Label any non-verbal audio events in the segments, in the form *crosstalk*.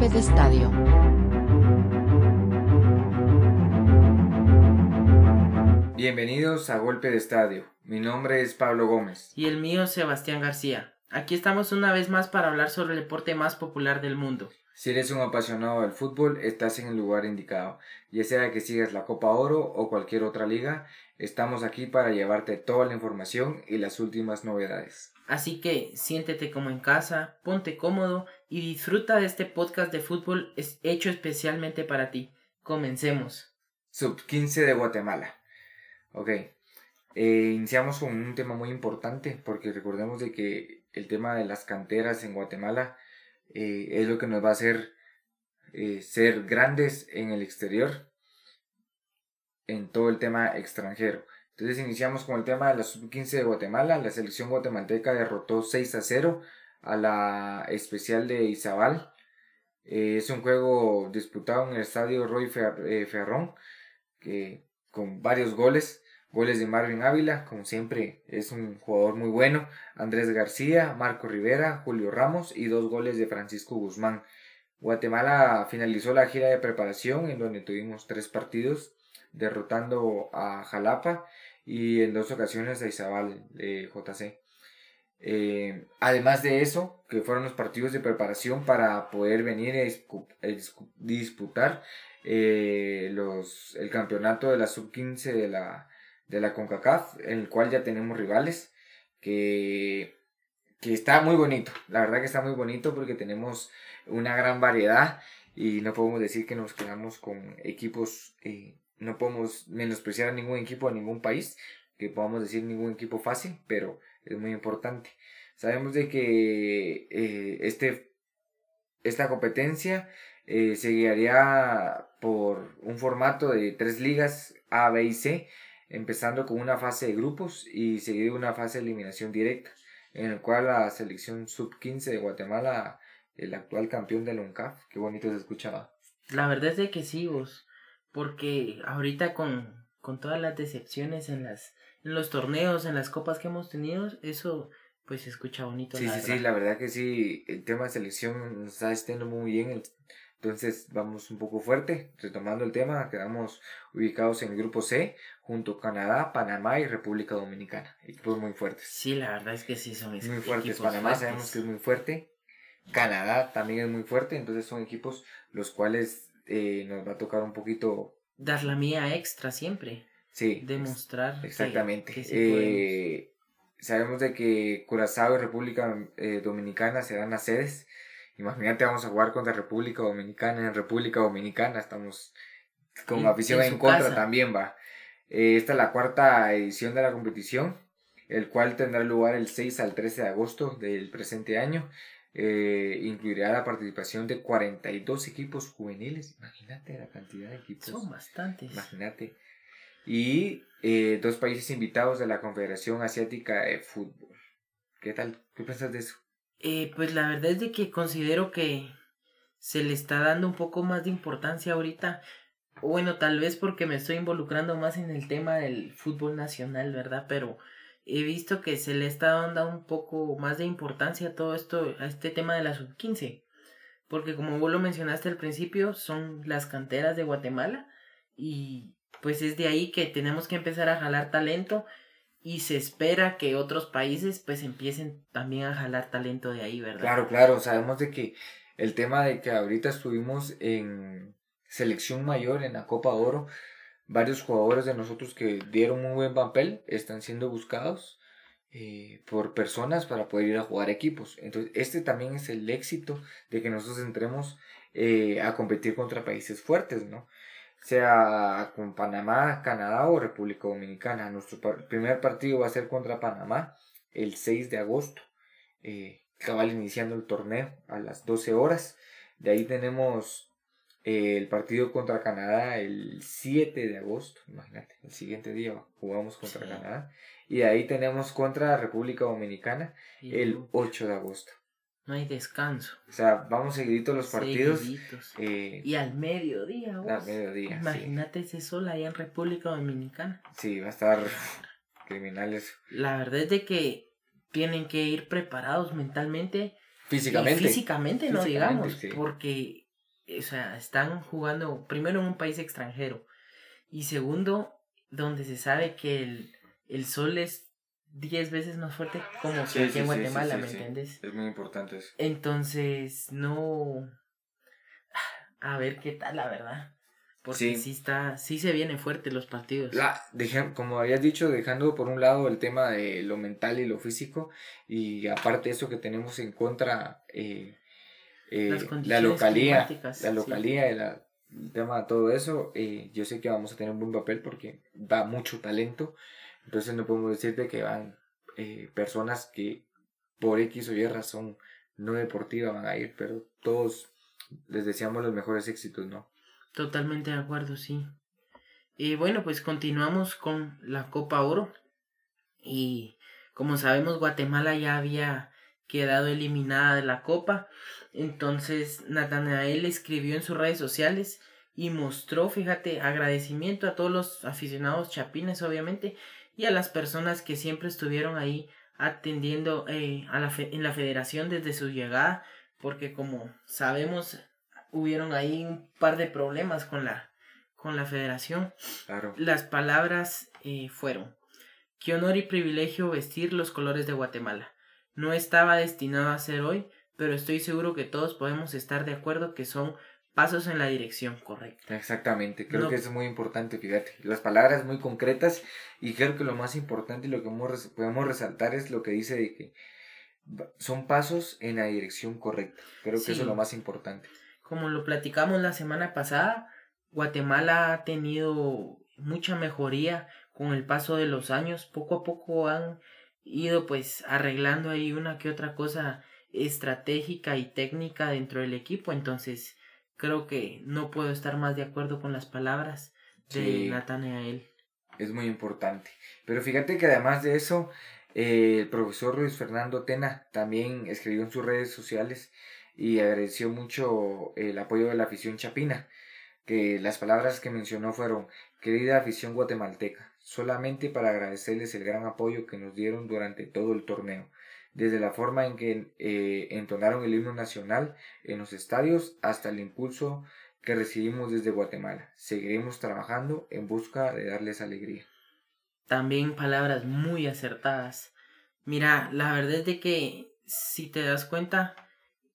golpe de estadio. Bienvenidos a Golpe de Estadio. Mi nombre es Pablo Gómez. Y el mío Sebastián García. Aquí estamos una vez más para hablar sobre el deporte más popular del mundo. Si eres un apasionado del fútbol, estás en el lugar indicado. Ya sea que sigas la Copa Oro o cualquier otra liga, estamos aquí para llevarte toda la información y las últimas novedades. Así que siéntete como en casa, ponte cómodo y disfruta de este podcast de fútbol hecho especialmente para ti. Comencemos. Sub 15 de Guatemala. Ok. Eh, iniciamos con un tema muy importante porque recordemos de que el tema de las canteras en Guatemala eh, es lo que nos va a hacer eh, ser grandes en el exterior, en todo el tema extranjero. Entonces iniciamos con el tema de la sub-15 de Guatemala. La selección guatemalteca derrotó 6 a 0 a la especial de Izabal. Eh, es un juego disputado en el estadio Roy Ferrón, que, con varios goles. Goles de Marvin Ávila, como siempre es un jugador muy bueno. Andrés García, Marco Rivera, Julio Ramos y dos goles de Francisco Guzmán. Guatemala finalizó la gira de preparación en donde tuvimos tres partidos, derrotando a Jalapa y en dos ocasiones a Izabal de JC. Eh, además de eso, que fueron los partidos de preparación para poder venir a disputar eh, los, el campeonato de la sub-15 de la de la CONCACAF, en el cual ya tenemos rivales, que, que está muy bonito, la verdad que está muy bonito porque tenemos una gran variedad y no podemos decir que nos quedamos con equipos, eh, no podemos menospreciar a ningún equipo de ningún país, que podamos decir ningún equipo fácil, pero es muy importante. Sabemos de que eh, este, esta competencia eh, se guiaría por un formato de tres ligas A, B y C, empezando con una fase de grupos y seguido una fase de eliminación directa, en el cual la selección sub-15 de Guatemala, el actual campeón del UNCAF, qué bonito se escuchaba. La verdad es de que sí, vos, porque ahorita con, con todas las decepciones en, las, en los torneos, en las copas que hemos tenido, eso pues se escucha bonito. Sí, sí, sí, la verdad que sí, el tema de selección nos está estando muy bien, entonces vamos un poco fuerte, retomando el tema, quedamos ubicados en el grupo C, junto a Canadá, Panamá y República Dominicana. Equipos muy fuertes. Sí, la verdad es que sí son muy fuertes. Panamá sabemos que es muy fuerte. Canadá también es muy fuerte, entonces son equipos los cuales eh, nos va a tocar un poquito... Dar la mía extra siempre. Sí. Demostrar. Exactamente. Eh, sabemos de que Curazao y República eh, Dominicana serán las sedes Imagínate, vamos a jugar contra República Dominicana. En República Dominicana estamos con afición en, contra también, va. Eh, esta es la cuarta edición de la competición, el cual tendrá lugar el 6 al 13 de agosto del presente año. Eh, incluirá la participación de 42 equipos juveniles. Imagínate la cantidad de equipos. Son bastantes. Imagínate. Y eh, dos países invitados de la Confederación Asiática de Fútbol. ¿Qué tal? ¿Qué piensas de eso? Eh, pues la verdad es de que considero que se le está dando un poco más de importancia ahorita. Bueno, tal vez porque me estoy involucrando más en el tema del fútbol nacional, ¿verdad? Pero he visto que se le está dando un poco más de importancia a todo esto, a este tema de la sub-15. Porque como vos lo mencionaste al principio, son las canteras de Guatemala y pues es de ahí que tenemos que empezar a jalar talento y se espera que otros países pues empiecen también a jalar talento de ahí, ¿verdad? Claro, claro, sabemos de que el tema de que ahorita estuvimos en selección mayor en la Copa Oro, varios jugadores de nosotros que dieron un buen papel están siendo buscados eh, por personas para poder ir a jugar equipos. Entonces, este también es el éxito de que nosotros entremos eh, a competir contra países fuertes, ¿no? Sea con Panamá, Canadá o República Dominicana. Nuestro primer partido va a ser contra Panamá el 6 de agosto, eh, cabal iniciando el torneo a las 12 horas. De ahí tenemos eh, el partido contra Canadá el 7 de agosto, imagínate, el siguiente día jugamos contra Canadá. Y de ahí tenemos contra República Dominicana el 8 de agosto. No hay descanso. O sea, vamos seguidito los partidos. Eh, y al mediodía, vos. Al mediodía. Imagínate ese sol allá en República Dominicana. Sí, va a estar *laughs* criminales. La verdad es de que tienen que ir preparados mentalmente. Físicamente. físicamente, no digamos. Porque o sea, están jugando primero en un país extranjero y segundo, donde se sabe que el, el sol es 10 veces más fuerte como que aquí en Guatemala, ¿me entiendes? Es muy importante eso. Entonces, no... A ver qué tal, la verdad. Porque sí. está, sí se viene fuerte los partidos. La, como habías dicho, dejando por un lado el tema de lo mental y lo físico, y aparte eso que tenemos en contra, eh, eh, la localía, la localía, el tema de todo eso, eh, yo sé que vamos a tener un buen papel porque da mucho talento, entonces no podemos decirte que van personas que por X o Y razón no deportiva van a ir, pero todos les deseamos los mejores éxitos, ¿no? Totalmente de acuerdo, sí. Y bueno, pues continuamos con la Copa Oro. Y como sabemos, Guatemala ya había quedado eliminada de la Copa. Entonces, Natanael escribió en sus redes sociales y mostró, fíjate, agradecimiento a todos los aficionados chapines, obviamente, y a las personas que siempre estuvieron ahí atendiendo eh, a la en la federación desde su llegada, porque como sabemos, hubieron ahí un par de problemas con la, con la federación. Claro. Las palabras eh, fueron, qué honor y privilegio vestir los colores de Guatemala. No estaba destinado a ser hoy, pero estoy seguro que todos podemos estar de acuerdo que son pasos en la dirección correcta. Exactamente, creo que es muy importante, fíjate, las palabras muy concretas y creo que lo más importante y lo que podemos resaltar es lo que dice de que son pasos en la dirección correcta, creo que eso es lo más importante como lo platicamos la semana pasada, Guatemala ha tenido mucha mejoría con el paso de los años. Poco a poco han ido pues arreglando ahí una que otra cosa estratégica y técnica dentro del equipo. Entonces creo que no puedo estar más de acuerdo con las palabras de sí, Nathanael. Es muy importante. Pero fíjate que además de eso, eh, el profesor Luis Fernando Tena también escribió en sus redes sociales y agradeció mucho el apoyo de la afición chapina, que las palabras que mencionó fueron, querida afición guatemalteca, solamente para agradecerles el gran apoyo que nos dieron durante todo el torneo, desde la forma en que eh, entonaron el himno nacional en los estadios hasta el impulso que recibimos desde Guatemala. Seguiremos trabajando en busca de darles alegría. También palabras muy acertadas. Mira, la verdad es de que si te das cuenta,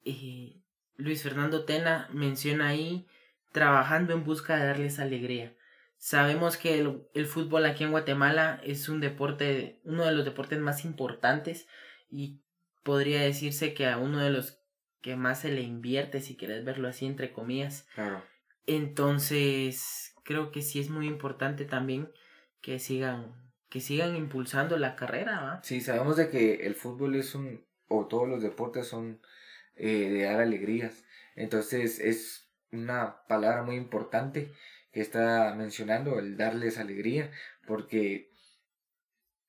eh, Luis Fernando Tena menciona ahí trabajando en busca de darles alegría. Sabemos que el, fútbol aquí en Guatemala es un deporte, uno de los deportes más importantes y podría decirse que a uno de los que más se le invierte, si quieres verlo así, entre comillas. Claro. Entonces, creo que sí es muy importante también que sigan, que sigan impulsando la carrera, ¿va? Sí, sabemos de que el fútbol es un, o todos los deportes son eh, de dar alegrías. Entonces es una palabra muy importante que está mencionando, el darles alegría, porque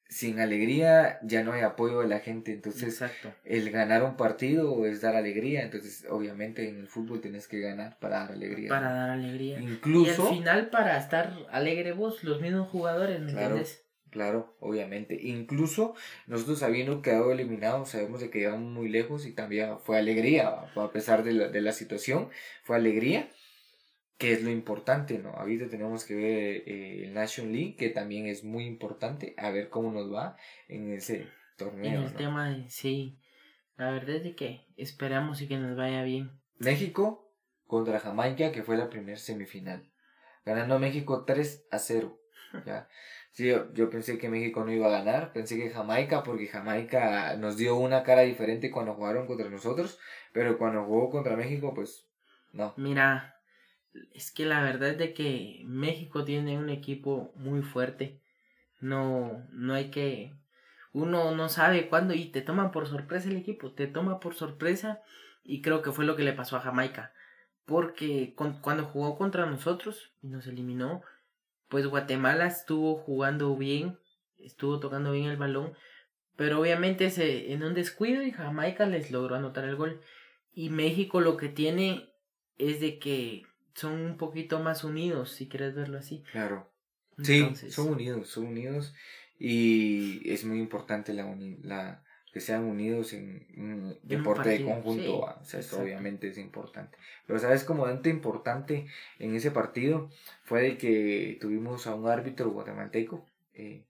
sin alegría ya no hay apoyo de la gente. Entonces, el ganar un partido es dar alegría. Entonces, obviamente en el fútbol tienes que ganar para dar alegría. Para dar alegría. Incluso. Y al final, para estar alegre vos, los mismos jugadores, ¿me entiendes? Claro, obviamente. Incluso nosotros habiendo quedado eliminados, sabemos de que llegamos muy lejos y también fue alegría, a pesar de la, de la situación, fue alegría, que es lo importante, ¿no? Ahorita tenemos que ver eh, el National League, que también es muy importante, a ver cómo nos va en ese torneo. En el tema de, sí, la verdad es de que esperamos y que nos vaya bien. México contra Jamaica, que fue la primera semifinal. Ganando México 3 a 0. ¿ya? Sí, yo, pensé que México no iba a ganar, pensé que Jamaica, porque Jamaica nos dio una cara diferente cuando jugaron contra nosotros, pero cuando jugó contra México, pues no. Mira, es que la verdad es de que México tiene un equipo muy fuerte. No, no hay que, uno no sabe cuándo y te toma por sorpresa el equipo, te toma por sorpresa y creo que fue lo que le pasó a Jamaica, porque cuando jugó contra nosotros y nos eliminó, pues Guatemala estuvo jugando bien, estuvo tocando bien el balón, pero obviamente se, en un descuido y Jamaica les logró anotar el gol. Y México lo que tiene es de que son un poquito más unidos, si quieres verlo así. Claro. Sí, son unidos, son unidos y es muy importante la, la, que sean unidos en un deporte de conjunto, o sea, eso obviamente es importante. Pero sabes como dato importante en ese partido fue de que tuvimos a un árbitro guatemalteco, eh,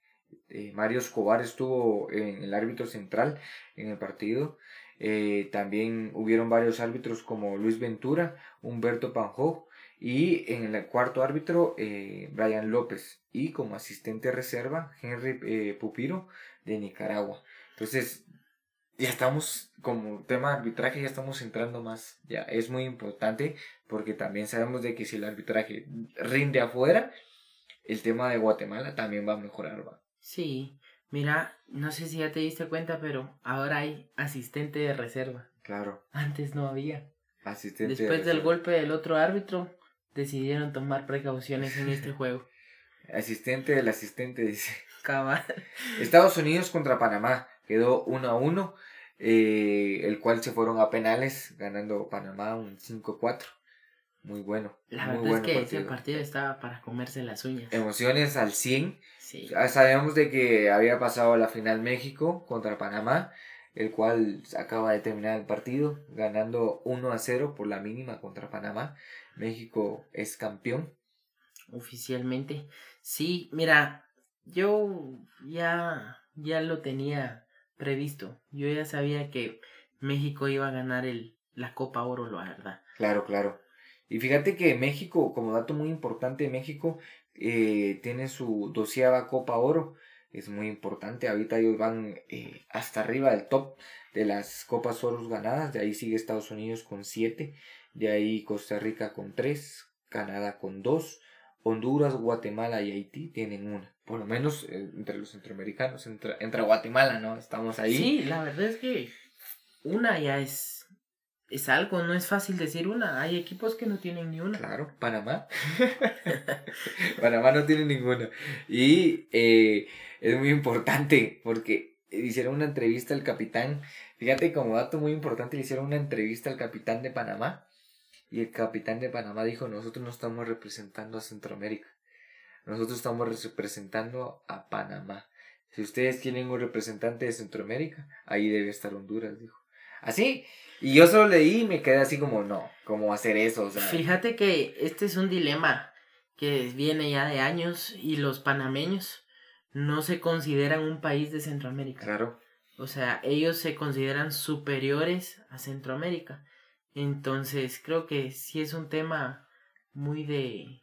eh, Mario Escobar estuvo en el árbitro central en el partido. Eh, también hubieron varios árbitros como Luis Ventura, Humberto Panjó y en el cuarto árbitro Brian López y como asistente reserva Henry Pupiro de Nicaragua. Entonces ya estamos, como tema de arbitraje, ya estamos entrando más. Ya es muy importante porque también sabemos de que si el arbitraje rinde afuera, el tema de Guatemala también va a mejorar. ¿va? Sí, mira, no sé si ya te diste cuenta, pero ahora hay asistente de reserva. Claro. Antes no había. Asistente Después del golpe del otro árbitro, decidieron tomar precauciones en este *laughs* juego. Asistente del asistente, dice. Cabal. Estados Unidos contra Panamá quedó 1 a 1, eh, el cual se fueron a penales, ganando Panamá un 5-4. Muy bueno. La verdad es que ese partido estaba para comerse las uñas. Emociones al 100. Sí. Sabíamos de que había pasado la final México contra Panamá, el cual acaba de terminar el partido, ganando 1 a 0 por la mínima contra Panamá. México es campeón. Oficialmente. Sí, mira, yo ya, ya lo tenía previsto. Yo ya sabía que México iba a ganar el, la Copa Oro, la verdad. Claro, claro. Y fíjate que México, como dato muy importante, México eh, tiene su doceava Copa Oro. Es muy importante. Ahorita ellos van eh, hasta arriba del top de las Copas Oros ganadas. De ahí sigue Estados Unidos con siete. De ahí Costa Rica con tres. Canadá con dos. Honduras, Guatemala y Haití tienen una. Por lo menos eh, entre los centroamericanos, entre, entre, Guatemala, ¿no? Estamos ahí. Sí, la verdad es que una ya es, es algo, no es fácil decir una. Hay equipos que no tienen ni una. Claro, Panamá. *laughs* Panamá no tiene ninguna. Y eh, es muy importante porque hicieron una entrevista al capitán. Fíjate, como dato muy importante, le hicieron una entrevista al capitán de Panamá y el capitán de Panamá dijo, nosotros no estamos representando a Centroamérica, nosotros estamos representando a Panamá. Si ustedes tienen un representante de Centroamérica, ahí debe estar Honduras, dijo. Así, y yo solo leí y me quedé así como, no, ¿cómo hacer eso? Fíjate que este es un dilema que viene ya de años y los panameños no se consideran un país de Centroamérica. Claro. O sea, ellos se consideran superiores a Centroamérica. Entonces, creo que sí es un tema muy de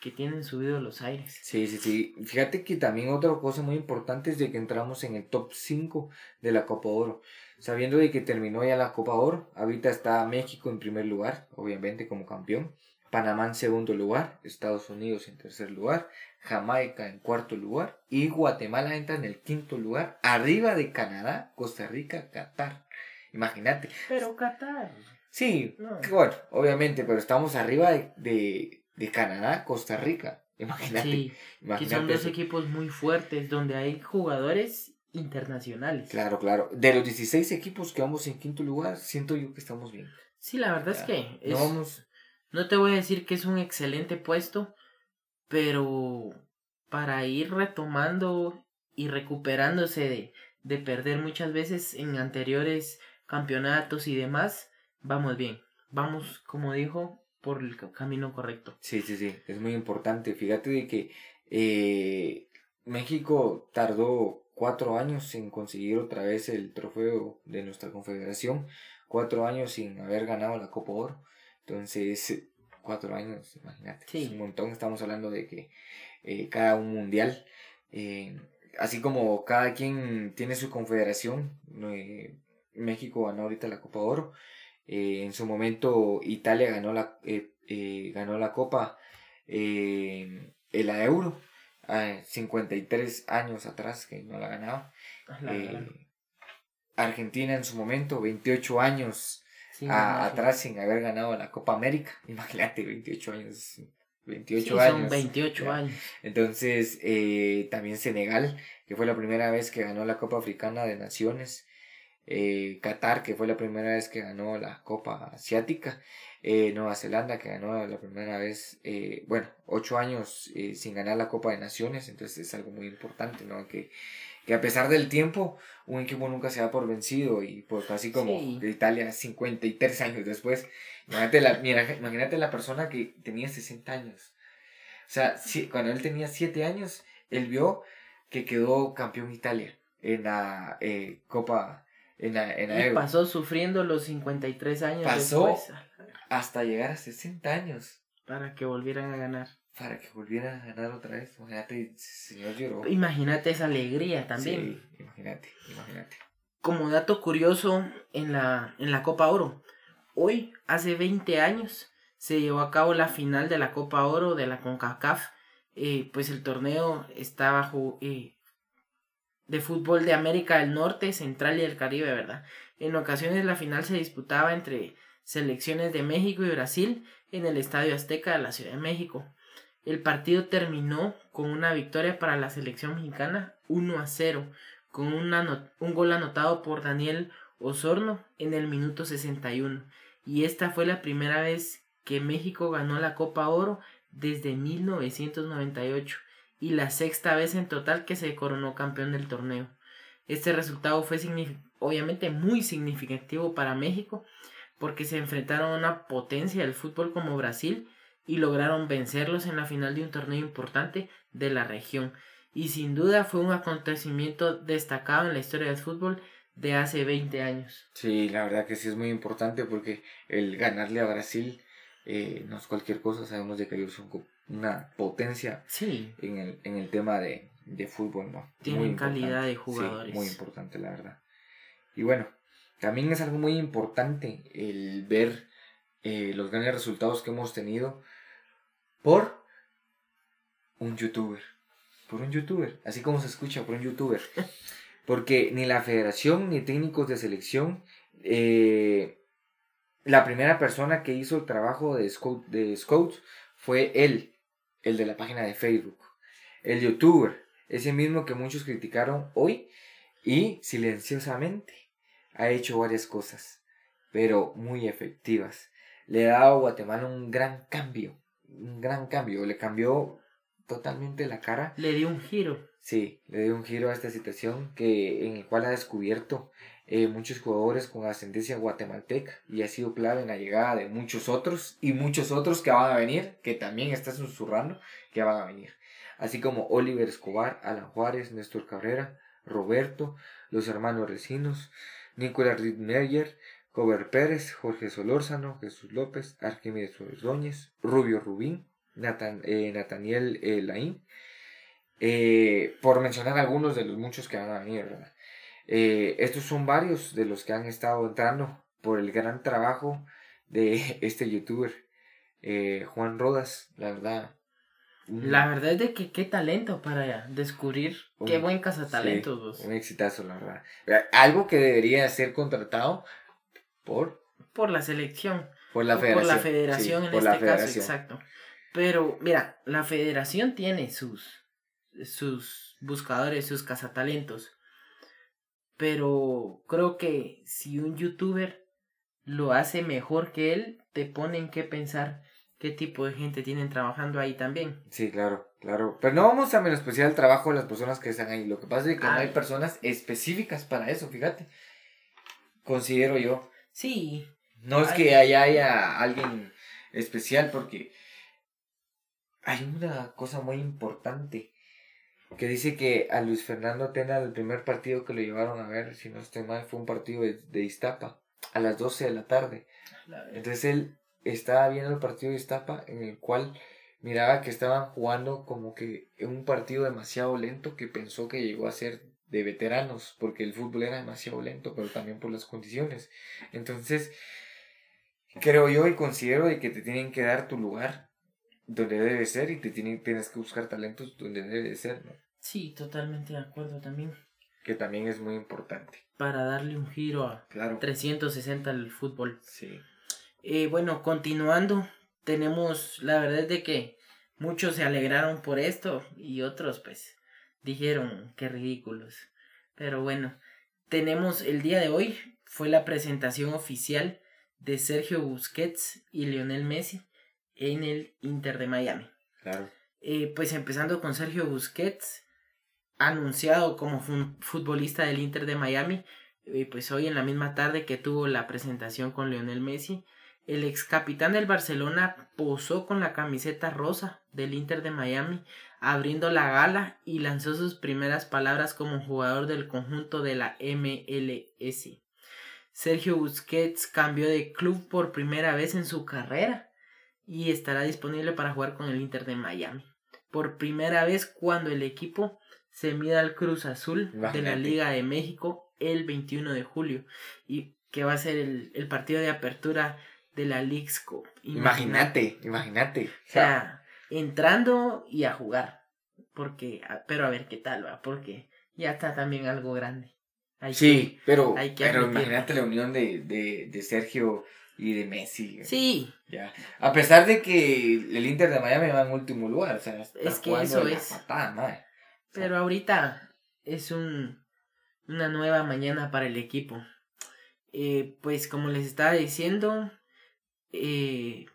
que tienen subido los aires. Sí, sí, sí. Fíjate que también otra cosa muy importante es de que entramos en el top 5 de la Copa Oro. Sabiendo de que terminó ya la Copa Oro, ahorita está México en primer lugar, obviamente como campeón. Panamá en segundo lugar, Estados Unidos en tercer lugar, Jamaica en cuarto lugar y Guatemala entra en el quinto lugar, arriba de Canadá, Costa Rica, Qatar. Imagínate. Pero Qatar. Sí, bueno, obviamente, pero estamos arriba de, Canadá, Costa Rica. Imagínate. Sí, que son dos equipos muy fuertes donde hay jugadores internacionales. Claro, claro. De los 16 equipos que vamos en quinto lugar, siento yo que estamos bien. Sí, la verdad es que no, no te voy a decir que es un excelente puesto, pero para ir retomando y recuperándose de, de perder muchas veces en anteriores campeonatos y demás, vamos bien, vamos, como dijo, por el camino correcto. Sí, sí, sí, es muy importante. Fíjate de que eh, México tardó cuatro años en conseguir otra vez el trofeo de nuestra confederación, cuatro años sin haber ganado la Copa Oro. Entonces, cuatro años, imagínate, es un montón. Estamos hablando de que eh, cada un mundial, eh, así como cada quien tiene su confederación, México ganó ahorita la Copa Oro. Eh, en su momento Italia ganó la, eh, eh, ganó la Copa, la Euro, 53 años atrás que no la ganaba. Argentina en su momento, 28 años atrás sin haber ganado la Copa América. *laughs* Imagínate, 28 años. 28 años. Son 28 años. Entonces, también Senegal, que fue la primera vez que ganó la Copa Africana de Naciones eh, Qatar, que fue la primera vez que ganó la Copa Asiática, eh, Nueva Zelanda, que ganó la primera vez, eh, bueno, ocho años sin ganar la Copa de Naciones, entonces es algo muy importante, ¿no? Que que a pesar del tiempo, un equipo nunca se da por vencido y pues casi como Italia 53 años después. Imagínate la, mira, imagínate la persona que tenía 60 años. O sea, si, cuando él tenía 7 años, él vio que quedó campeón Italia en la eh, Copa. En la, en y pasó sufriendo los 53 años pasó hasta llegar a 60 años. Para que volvieran a ganar. Para que volvieran a ganar otra vez. Imagínate, señor lloró. Imagínate esa alegría también. Sí, imagínate, imagínate. Como dato curioso, en la, en la Copa Oro, hoy, hace 20 años, se llevó a cabo la final de la Copa Oro de la CONCACAF. Eh, pues el torneo está bajo eh, de fútbol de América del Norte, Central y el Caribe, ¿verdad? En ocasiones la final se disputaba entre selecciones de México y Brasil en el Estadio Azteca de la Ciudad de México. El partido terminó con una victoria para la selección mexicana 1 a 0, con un gol anotado por Daniel Osorno en el minuto 61. Y esta fue la primera vez que México ganó la Copa Oro desde 1998 y la sexta vez en total que se coronó campeón del torneo. Este resultado fue obviamente muy significativo para México porque se enfrentaron a una potencia del fútbol como Brasil y lograron vencerlos en la final de un torneo importante de la región. Y sin duda fue un acontecimiento destacado en la historia del fútbol de hace 20 años. Sí, la verdad que sí es muy importante porque el ganarle a Brasil eh, no es cualquier cosa, sabemos de que ellos son una potencia sí. en, el, en el tema de, de fútbol, ¿no? Tienen calidad de jugadores. muy importante, la verdad. Y bueno, también es algo muy importante el ver eh, los grandes resultados que hemos tenido por un youtuber. Por un youtuber, así como se escucha, por un youtuber. Porque ni la federación ni técnicos de selección eh, la primera persona que hizo el trabajo de, Scout, de Scouts fue él, el de la página de Facebook. El youtuber, ese mismo que muchos criticaron hoy y silenciosamente ha hecho varias cosas, pero muy efectivas. Le ha dado a Guatemala un gran cambio, un gran cambio, le cambió totalmente la cara. Le dio un giro. Sí, le dio un giro a esta situación que, en el cual ha descubierto eh, muchos jugadores con ascendencia guatemalteca y ha sido clave en la llegada de muchos otros y muchos otros que van a venir, que también está susurrando que van a venir. Así como Oliver Escobar, Alan Juárez, Néstor Cabrera, Roberto, los hermanos Recinos, Nicolás Ritmeyer, Cover Pérez, Jorge Solórzano, Jesús López, Arquímedes Ordóñez, Rubio Rubín, Nathan, eh, Nathaniel eh, Laín, por mencionar algunos de los muchos que van a venir, ¿verdad? Eh, estos son varios de los que han estado entrando por el gran trabajo de *laughs* este youtuber, eh, Juan Rodas, la verdad. La verdad es de que qué talento para descubrir, qué buen cazatalentos. un exitazo, la verdad. Eh, algo que debería ser contratado por... Por la selección. Por la federación. Por la federación en este caso, exacto. Pero mira, la federación tiene sus, sus buscadores, sus cazatalentos. Pero creo que si un youtuber lo hace mejor que él, te ponen que pensar qué tipo de gente tienen trabajando ahí también. Sí, claro, claro. Pero no vamos a menospreciar el trabajo de las personas que están ahí. Lo que pasa es que no hay personas específicas para eso, fíjate. Considero yo. Sí. No es que allá haya alguien especial porque hay una cosa muy importante que dice que a Luis Fernando Tena el primer partido que lo llevaron a ver, si no estoy mal, fue un partido de, de Iztapa a las 12 de la tarde. Entonces él estaba viendo el partido de Iztapa en el cual miraba que estaban jugando como que un partido demasiado lento que pensó que llegó a ser de veteranos porque el fútbol era demasiado lento pero también por las condiciones entonces creo yo y considero de que te tienen que dar tu lugar donde debe ser y te tiene, tienes que buscar talentos donde debe ser, ¿no? Sí, totalmente de acuerdo también. Que también es muy importante. Para darle un giro a claro. 360 al fútbol. Sí. Eh, bueno, continuando, tenemos la verdad de que muchos se alegraron por esto y otros pues dijeron qué ridículos. Pero bueno, tenemos el día de hoy, fue la presentación oficial de Sergio Busquets y Lionel Messi en el Inter de Miami. Claro. Eh, pues empezando con Sergio Busquets, anunciado como futbolista del Inter de Miami, pues hoy en la misma tarde que tuvo la presentación con Lionel Messi, el ex capitán del Barcelona posó con la camiseta rosa del Inter de Miami, abriendo la gala y lanzó sus primeras palabras como jugador del conjunto de la MLS. Sergio Busquets cambió de club por primera vez en su carrera y estará disponible para jugar con el Inter de Miami. Por primera vez cuando el equipo se mida al Cruz Azul de la Liga de México el 21 de julio y que va a ser el, partido de apertura de la League's Cup. Imagínate, imagínate. O sea, entrando y a jugar. Porque, pero a ver qué tal va, porque ya está también algo grande. sí, pero, pero imagínate la unión de, de, de Sergio y de Messi. Sí. Ya. A pesar de que el Inter de Miami va en último lugar, o sea, es que eso es. Pero ahorita es un, una nueva mañana para el equipo. Eh, pues como les estaba diciendo, eh,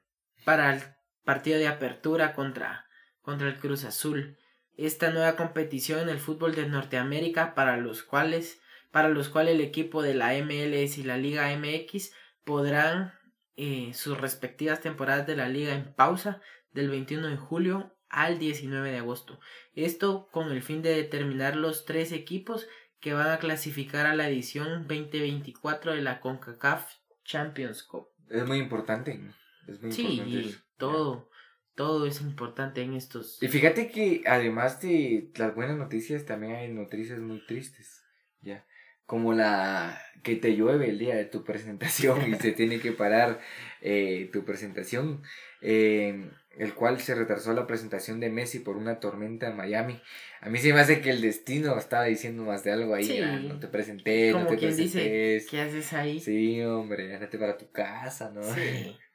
para el partido de apertura contra, contra el Cruz Azul, esta nueva competición en el fútbol de Norteamérica para los cuales para los cuales el equipo de la MLS y la Liga MX podrán eh, sus respectivas temporadas de la liga en pausa del 21 de julio al 19 de agosto. Esto con el fin de determinar los tres equipos que van a clasificar a la edición 2024 de la CONCACAF Champions Cup. Es muy importante. Es muy sí, todo, todo es importante en estos. Y fíjate que además de las buenas noticias, también hay noticias muy tristes. Ya como la que te llueve el día de tu *laughs* presentación y se tiene que parar eh, tu presentación, eh, el cual se retrasó la presentación de Messi por una tormenta en Miami. A mí se me hace que el destino estaba diciendo más de algo ahí, ah, no te presenté, no te presenté. ¿qué haces ahí? Sí, hombre, andate para tu casa, ¿no? Sí. *laughs*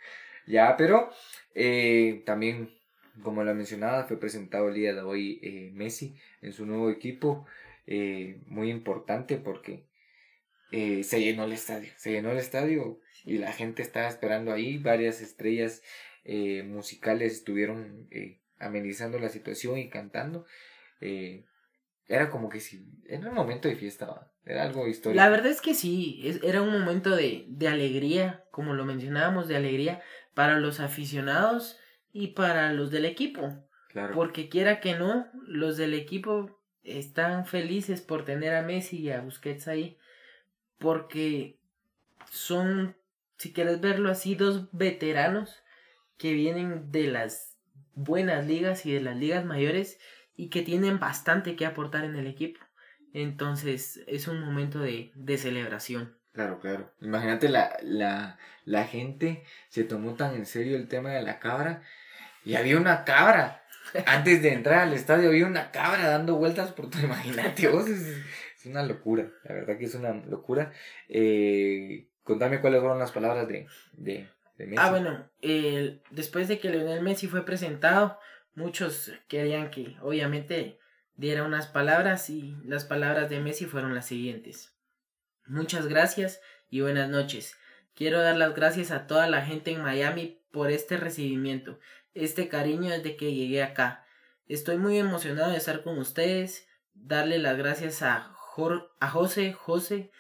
ya, pero eh, también, como lo mencionaba, fue presentado el día de hoy Messi en su nuevo equipo. Eh, muy importante porque eh, se llenó el estadio, se llenó el estadio y la gente estaba esperando ahí, varias estrellas eh, musicales estuvieron amenizando la situación y cantando. era como que si, era un momento de fiesta, era algo histórico. La verdad es que sí, era un momento de, de alegría, como lo mencionábamos, de alegría para los aficionados y para los del equipo. Claro. Porque quiera que no, los del equipo están felices por tener a Messi y a Busquets ahí, porque son, si quieres verlo así, dos veteranos que vienen de las buenas ligas y de las ligas mayores y que tienen bastante que aportar en el equipo. Entonces es un momento de, de celebración. Claro, claro. Imagínate la, la, la gente se tomó tan en serio el tema de la cabra y había una cabra antes de entrar al estadio había una cabra dando vueltas por tu *laughs* imagínate es, una locura, la verdad que es una locura. Eh, contame cuáles fueron las palabras de, de, Messi. Ah, bueno, después de que Lionel Messi fue presentado, muchos querían que obviamente diera unas palabras y las palabras de Messi fueron las siguientes. Muchas gracias y buenas noches. Quiero dar las gracias a toda la gente en Miami por este recibimiento este cariño desde que llegué acá. Estoy muy emocionado de estar con ustedes, darle las gracias a, a José, José,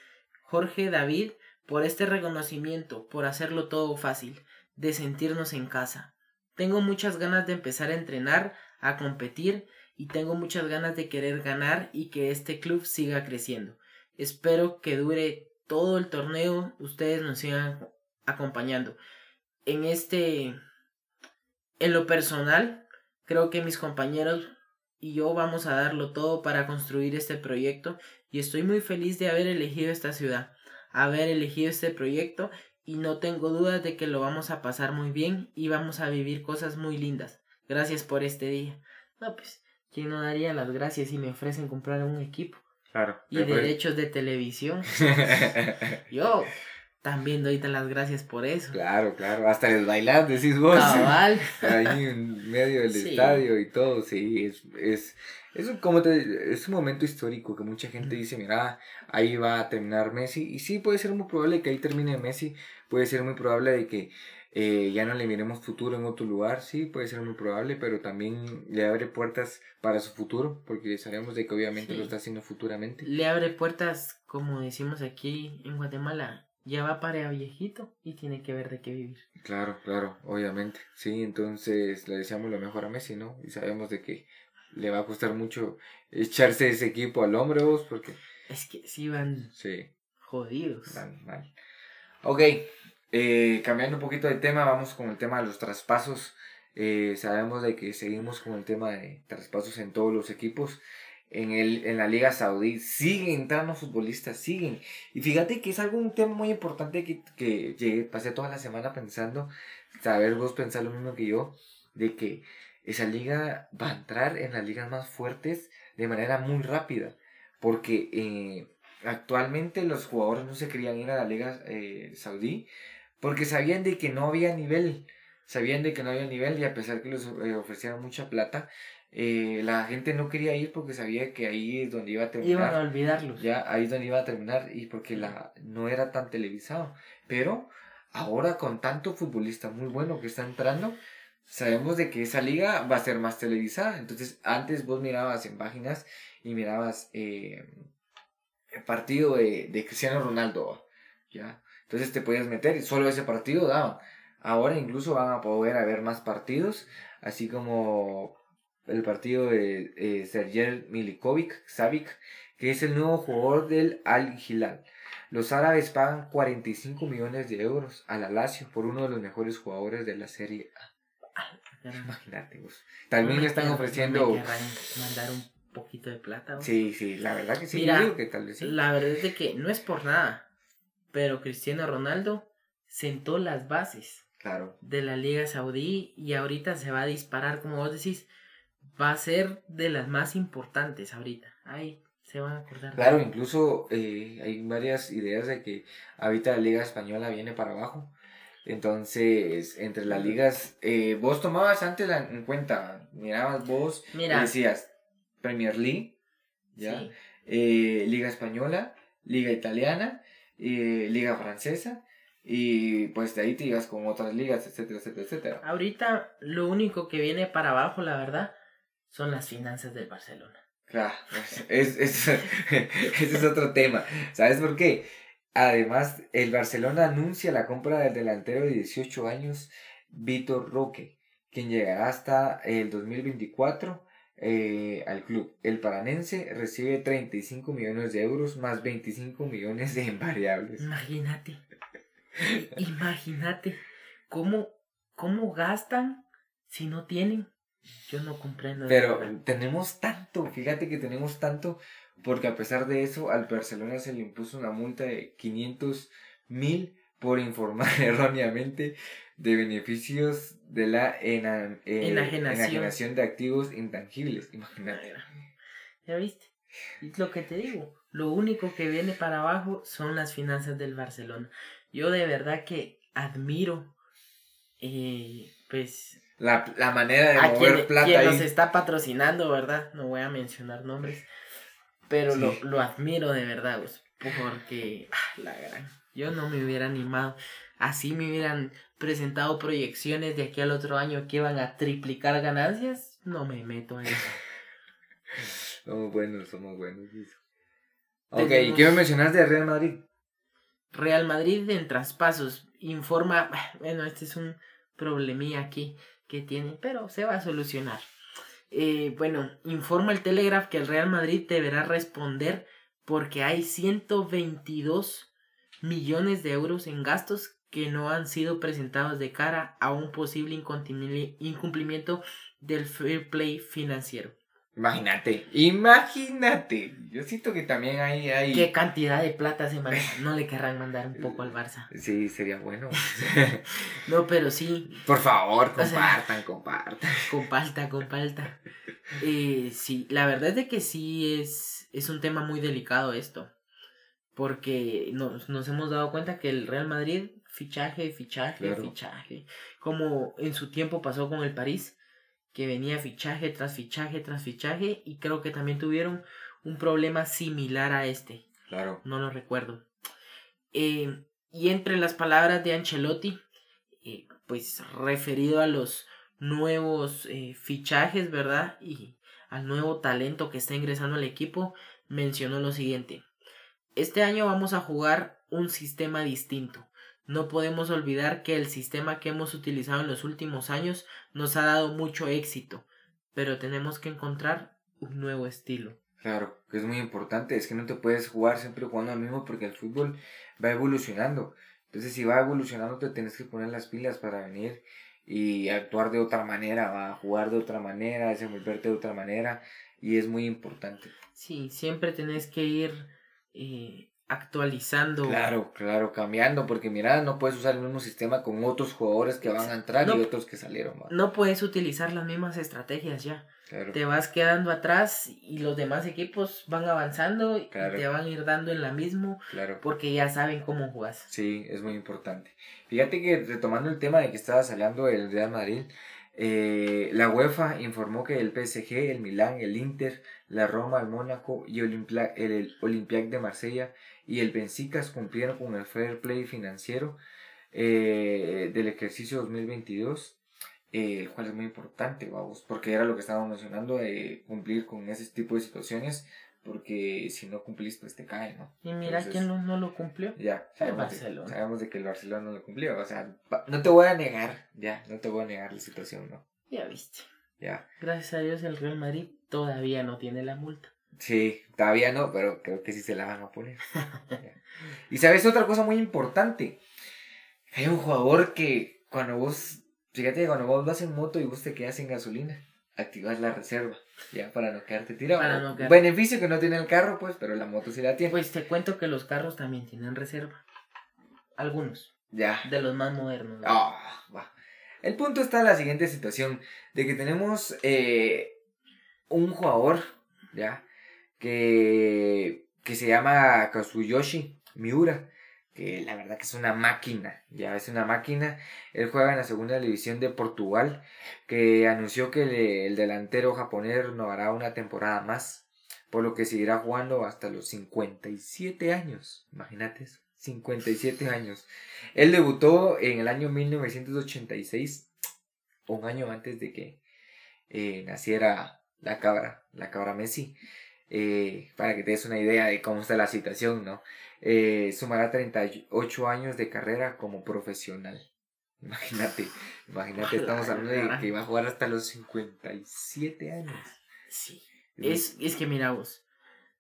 Jorge, David por este reconocimiento, por hacerlo todo fácil, de sentirnos en casa. Tengo muchas ganas de empezar a entrenar, a competir y tengo muchas ganas de querer ganar y que este club siga creciendo. Espero que dure todo el torneo, ustedes nos sigan acompañando. En este en lo personal, creo que mis compañeros y yo vamos a darlo todo para construir este proyecto y estoy muy feliz de haber elegido esta ciudad, haber elegido este proyecto y no tengo dudas de que lo vamos a pasar muy bien y vamos a vivir cosas muy lindas. Gracias por este día. No, pues, ¿quién no daría las gracias si me ofrecen comprar un equipo? Claro. Y derechos de televisión. *laughs* yo También doy las gracias por eso. Claro, claro. Hasta les bailan, decís vos. Cabal. *laughs* Ahí en medio del estadio y todo, sí. Es, es, es, un, como te, es un momento histórico que mucha gente dice, mira, ahí va a terminar Messi. Y sí, puede ser muy probable que ahí termine Messi. Puede ser muy probable de que eh, ya no le miremos futuro en otro lugar, sí, puede ser muy probable, pero también le abre puertas para su futuro, porque sabemos de que obviamente lo está haciendo futuramente. Le abre puertas, como decimos aquí en Guatemala, ya va para viejito y tiene que ver de qué vivir. Claro, claro, obviamente, sí, entonces le deseamos lo mejor a Messi, ¿no? Y sabemos de que le va a costar mucho echarse ese equipo al hombro, vos, porque... Es que sí van sí. jodidos. Van mal. Ok, eh, cambiando un poquito de tema, vamos con el tema de los traspasos. Eh, sabemos de que seguimos con el tema de traspasos en todos los equipos. En, el, en la Liga Saudí siguen entrando futbolistas, siguen. Y fíjate que es algo, un tema muy importante que, que llegué, pasé toda la semana pensando, saber vos pensar lo mismo que yo, de que esa liga va a entrar en las ligas más fuertes de manera muy rápida. Porque eh, actualmente los jugadores no se querían ir a la Liga Saudí porque sabían de que no había nivel, sabían de que no había nivel y a pesar que les eh, ofrecieron mucha plata, eh, la gente no quería ir porque sabía que ahí es donde iba a terminar. Iban a olvidarlos. Ya, ahí es donde iba a terminar y porque la, no era tan televisado. Pero ahora con tanto futbolista muy bueno que está entrando, sabemos de que esa liga va a ser más televisada. Entonces, antes vos mirabas en páginas y mirabas eh, el partido de, de Cristiano Ronaldo, ¿ya? Entonces te podías meter y solo ese partido daban. Ahora incluso van a poder haber más partidos, así como el partido de eh, Milikovic, Savic, que es el nuevo jugador del Al Hilal. Los árabes pagan 45 millones de euros a la Lazio por uno de los mejores jugadores de la Serie A. Imagínate, vos. También le están ofreciendo. mandar un poquito de plata. Sí, sí, la verdad que sí. que tal vez sí. La verdad es de que no es por nada pero Cristiano Ronaldo sentó las bases claro. de la Liga Saudí y ahorita se va a disparar, como vos decís, va a ser de las más importantes ahorita. Ahí se van a acordar. Claro, incluso eh, hay varias ideas de que ahorita la Liga Española viene para abajo. Entonces, entre las ligas, eh, vos tomabas antes en cuenta, mirabas vos, decías Premier League, ¿ya? Eh, Liga Española, Liga Italiana y Liga Francesa. Y pues de ahí te ibas con otras ligas, etcétera, etcétera, etcétera. Ahorita lo único que viene para abajo, la verdad, son las finanzas del Barcelona. Claro, pues, es, es, *laughs* ese es otro tema. ¿Sabes por qué? Además, el Barcelona anuncia la compra del delantero de 18 años, Vitor Roque, quien llegará hasta el 2024 eh, al club. El paranense recibe 35 millones de euros más 25 millones de invariables. Imagínate. Imagínate cómo, cómo gastan si no tienen. Yo no comprendo. Pero tenemos tanto, fíjate que tenemos tanto, porque a pesar de eso, al Barcelona se le impuso una multa de 500 mil por informar *laughs* erróneamente de beneficios de la eh, enajenación. de activos intangibles. Imagínate. ¿Ya viste? Es lo que te digo. Lo único que viene para abajo son las finanzas del Barcelona. Yo de verdad que admiro, eh, pues... La, manera de mover plata quien nos está patrocinando, ¿verdad? No voy a mencionar nombres. Pero lo, lo admiro de verdad, pues, porque... Ah, la gran... Yo no me hubiera animado. Así me hubieran presentado proyecciones de aquí al otro año que iban a triplicar ganancias. No me meto en eso. *laughs* somos buenos, somos buenos. Ok, ¿y qué me mencionas de Real Madrid? Real Madrid en traspasos informa, bueno, este es un problemilla aquí que tiene, pero se va a solucionar. Eh, bueno, informa el Telegraph que el Real Madrid deberá responder porque hay 122 millones de euros en gastos que no han sido presentados de cara a un posible incumplimiento del fair play financiero. Imagínate, imagínate. Yo siento que también hay, hay... ¿Qué cantidad de plata se maneja? *laughs* No le querrán mandar un poco al Barça. Sí, sería bueno. *laughs* no, pero sí. Por favor, compartan, compartan. *laughs* Comparta, comparta. Eh, sí, la verdad es de que sí es, es un tema muy delicado esto porque nos, nos hemos dado cuenta que el Real Madrid, fichaje, fichaje, Claro. fichaje, como en su tiempo pasó con el París, que venía fichaje tras fichaje tras fichaje, y creo que también tuvieron un problema similar a este Claro. no lo recuerdo. Eh, y entre las palabras de Ancelotti, eh, pues referido a los nuevos eh, fichajes, ¿verdad? Y al nuevo talento que está ingresando al equipo, mencionó lo siguiente. Este año vamos a jugar un sistema distinto. No podemos olvidar que el sistema que hemos utilizado en los últimos años nos ha dado mucho éxito, pero tenemos que encontrar un nuevo estilo. Claro, que es muy importante, es que no te puedes jugar siempre jugando al mismo porque el fútbol va evolucionando. Entonces, si va evolucionando, te tienes que poner las pilas para venir y actuar de otra manera, va a jugar de otra manera, desenvolverte de otra manera, y es muy importante. Sí, siempre tenés que ir eh, actualizando. Claro, claro, cambiando, porque mira, no puedes usar el mismo sistema con otros jugadores que van a entrar No. y otros que salieron. ¿va? No puedes utilizar las mismas estrategias ya. Claro, Te vas quedando atrás y los demás equipos van avanzando y te van a ir dando en la misma claro. porque ya saben cómo jugás. Sí, es muy importante. Fíjate que retomando el tema de que estabas hablando del Real Madrid, eh, la UEFA informó que el PSG, el Milán, el Inter, la Roma, el Mónaco y el, Olympique de Marsella y el Benfica cumplieron con el fair play financiero eh, del ejercicio 2022, eh, el cual es muy importante, vamos, porque era lo que estábamos mencionando de cumplir con ese tipo de situaciones, porque si no cumplís, pues te cae, ¿no? Y mira Entonces- quién no, no lo cumplió. Ya, El sabemos, de, Barcelona. sabemos de que el Barcelona no lo cumplió. O sea, no te voy a negar, ya, no te voy a negar la situación, ¿no? Ya viste. Ya. Gracias a Dios el Real Madrid todavía no tiene la multa. Sí, todavía no, pero creo que sí se la van a poner. *laughs* Y sabes otra cosa muy importante. Hay un jugador que cuando vos, fíjate, que cuando vos vas en moto y vos te quedas sin gasolina, activas la reserva, ya, para no quedarte tirado. Para no quedar- Beneficio que no tiene el carro, pues, pero la moto sí la tiene. Pues te cuento que los carros también tienen reserva. Algunos, ya. de los más modernos. ¿no? Va. El punto está en la siguiente situación, de que tenemos eh, un jugador, ¿ya? Que, que se llama Kazuyoshi Miura, que la verdad que es una máquina, ya es una máquina. Él juega en la segunda división de Portugal, que anunció que el delantero japonés renovará una temporada más, por lo que seguirá jugando hasta los 57 años, imagínate eso, 57 años. Él debutó en el año 1986, un año antes de que eh, naciera la cabra, la cabra Messi. Eh, para que te des una idea de cómo está la situación, ¿no? Eh, sumará 38 años de carrera como profesional. *laughs* Imagínate, imagínate, estamos hablando de que va a jugar hasta los 57 años. Sí. Es, es que mira vos,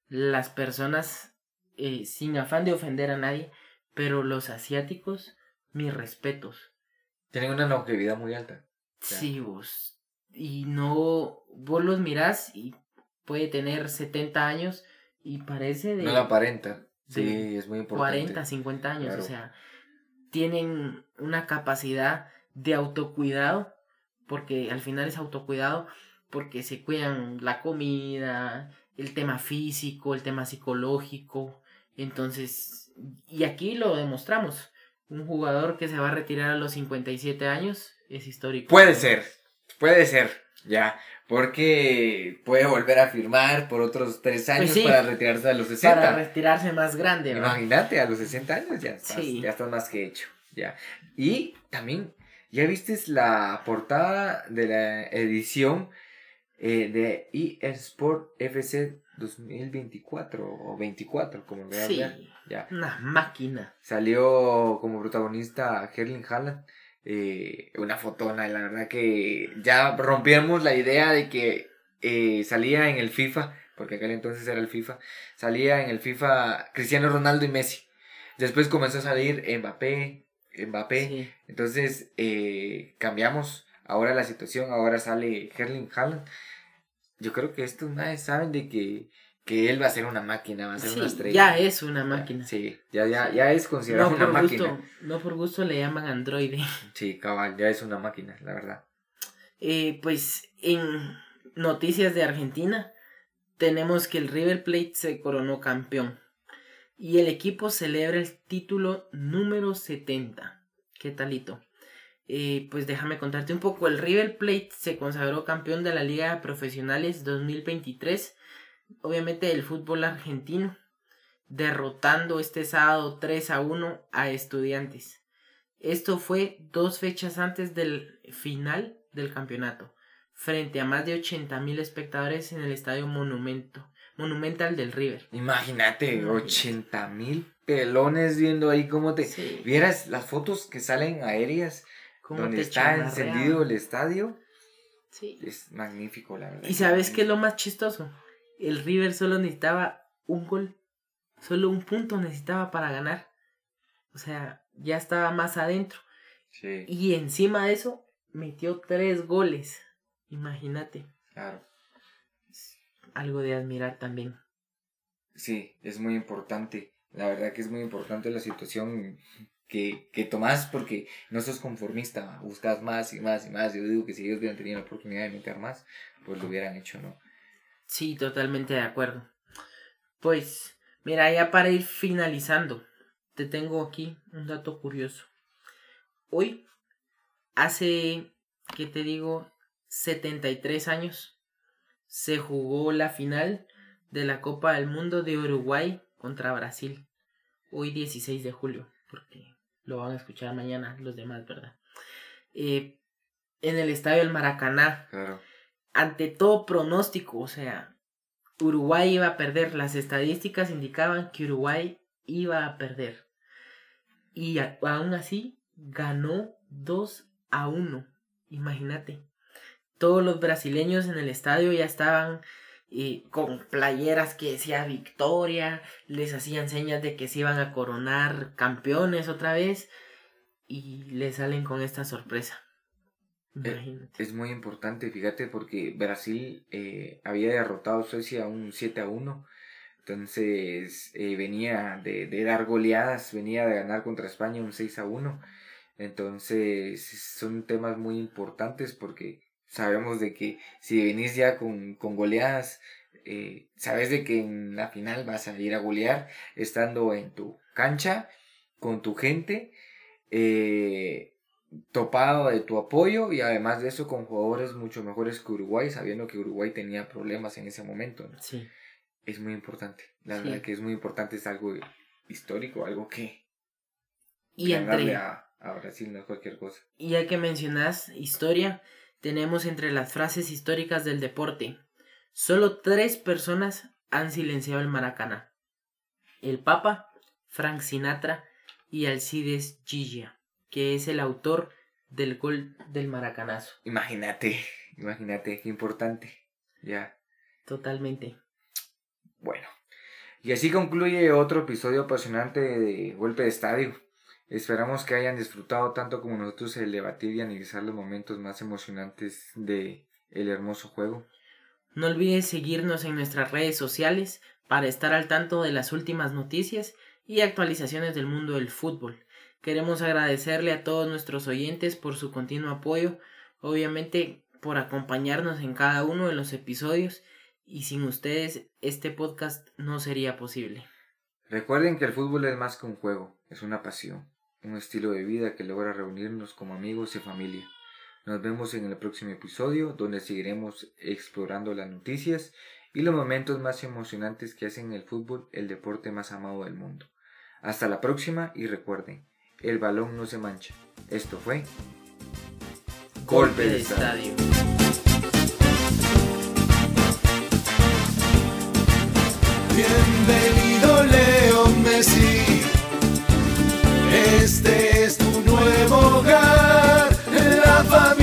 las personas, eh, sin afán de ofender a nadie, pero los asiáticos, mis respetos. Tienen una longevidad muy alta. Sí, vos. Y no, vos los mirás y puede tener 70 años y parece de No la aparenta. Sí, es muy importante. 40, 50 años. Claro. O sea, tienen una capacidad de autocuidado, porque al final es autocuidado, porque se cuidan la comida, el tema físico, el tema psicológico. Entonces, y aquí lo demostramos. Un jugador que se va a retirar a los 57 años es histórico. Puede ser, puede ser, ya. Porque puede volver a firmar por otros tres años Pues sí. para retirarse a los 60. Para retirarse más grande, ¿verdad? Imagínate, a los 60 años ya estás, Sí. ya estás más que hecho. Ya. Y también, ¿ya viste la portada de la edición eh, de eSport FC 2024 o 24, como Sí, ver? Ya. una máquina. Salió como protagonista Herling Haaland. Eh, una fotona, y la verdad que ya rompimos la idea de que eh, salía en el FIFA, porque aquel entonces era el FIFA, salía en el FIFA Cristiano Ronaldo y Messi. Después comenzó a salir Mbappé, Mbappé. Sí. Entonces eh, cambiamos ahora la situación, ahora sale Herling Haaland. Yo creo que estos nadie saben de que, que él va a ser una máquina, va a ser Sí, una estrella. ya es una máquina. Sí, ya, ya, ya es considerado No una máquina. gusto, no por gusto le llaman androide. Sí, cabal, ya es una máquina, la verdad. Eh, pues en noticias de Argentina tenemos que el River Plate se coronó campeón. y el equipo celebra el título número 70. ¿Qué talito? Eh, pues déjame contarte un poco. El River Plate se consagró campeón de la Liga de Profesionales 2023, obviamente del fútbol argentino, derrotando este sábado 3 a 1 a Estudiantes. Esto fue dos fechas antes del final del campeonato, frente a más de 80 mil espectadores en el estadio Monumento, Monumental del River. Imagínate, 80 mil pelones viendo ahí cómo te... Vieras las fotos que salen aéreas donde está encendido el estadio. Sí. Es magnífico, la verdad. ¿Y sabes qué es lo más chistoso? El River solo necesitaba un gol. Solo un punto necesitaba para ganar. O sea, ya estaba más adentro. Sí. Y encima de eso, metió tres goles. Imagínate. Claro. algo de admirar también. Sí, es muy importante. La verdad que es muy importante la situación que, que tomás porque no sos conformista, buscas más y más y más. Yo digo que si ellos hubieran tenido la oportunidad de meter más, pues lo hubieran hecho, ¿no? Sí, totalmente de acuerdo. Pues, mira, ya para ir finalizando, te tengo aquí un dato curioso. Hoy, hace, ¿qué te digo? 73 años, se jugó la final de la Copa del Mundo de Uruguay contra Brasil. Hoy 16 de julio, porque lo van a escuchar mañana los demás, ¿verdad? Eh, en el estadio del Maracaná. Claro. Ante todo pronóstico, o sea, Uruguay iba a perder. Las estadísticas indicaban que Uruguay iba a perder. Y aún así ganó 2 a 1. Imagínate. Todos los brasileños en el estadio ya estaban y con playeras que decía victoria, les hacían señas de que se iban a coronar campeones otra vez y le salen con esta sorpresa. Eh, Imagínate. Es muy importante, fíjate, porque Brasil eh, había derrotado a Suecia un 7 a 1. Entonces eh, venía de, de, dar goleadas, venía de ganar contra España un 6 a 1. Entonces son temas muy importantes porque sabemos de que si venís ya con, con goleadas, eh, sabes de que en la final vas a ir a golear estando en tu cancha, con tu gente, eh, topado de tu apoyo y además de eso con jugadores mucho mejores que Uruguay, sabiendo que Uruguay tenía problemas en ese momento. Sí. Es muy importante. La verdad que es muy importante, es algo histórico, algo que... Y entre... a, a Brasil no es cualquier cosa. Y ya que mencionas historia, tenemos entre las frases históricas del deporte. Solo tres personas han silenciado el Maracaná. El Papa, Frank Sinatra y Alcides Gigia, que es el autor del gol del Maracanazo. Imagínate, imagínate, qué importante. Ya. Totalmente. Bueno. Y así concluye otro episodio apasionante de Golpe de Estadio. Esperamos que hayan disfrutado tanto como nosotros el debatir y analizar los momentos más emocionantes de el hermoso juego. No olvides seguirnos en nuestras redes sociales para estar al tanto de las últimas noticias y actualizaciones del mundo del fútbol. Queremos agradecerle a todos nuestros oyentes por su continuo apoyo, obviamente por acompañarnos en cada uno de los episodios y sin ustedes este podcast no sería posible. Recuerden que el fútbol es más que un juego, es una pasión un estilo de vida que logra reunirnos como amigos y familia. Nos vemos en el próximo episodio donde seguiremos explorando las noticias y los momentos más emocionantes que hacen el fútbol el deporte más amado del mundo. Hasta la próxima y recuerden, el balón no se mancha. Esto fue Golpe de Estadio. Bienvenido Leo Messi, este es tu nuevo hogar, la familia.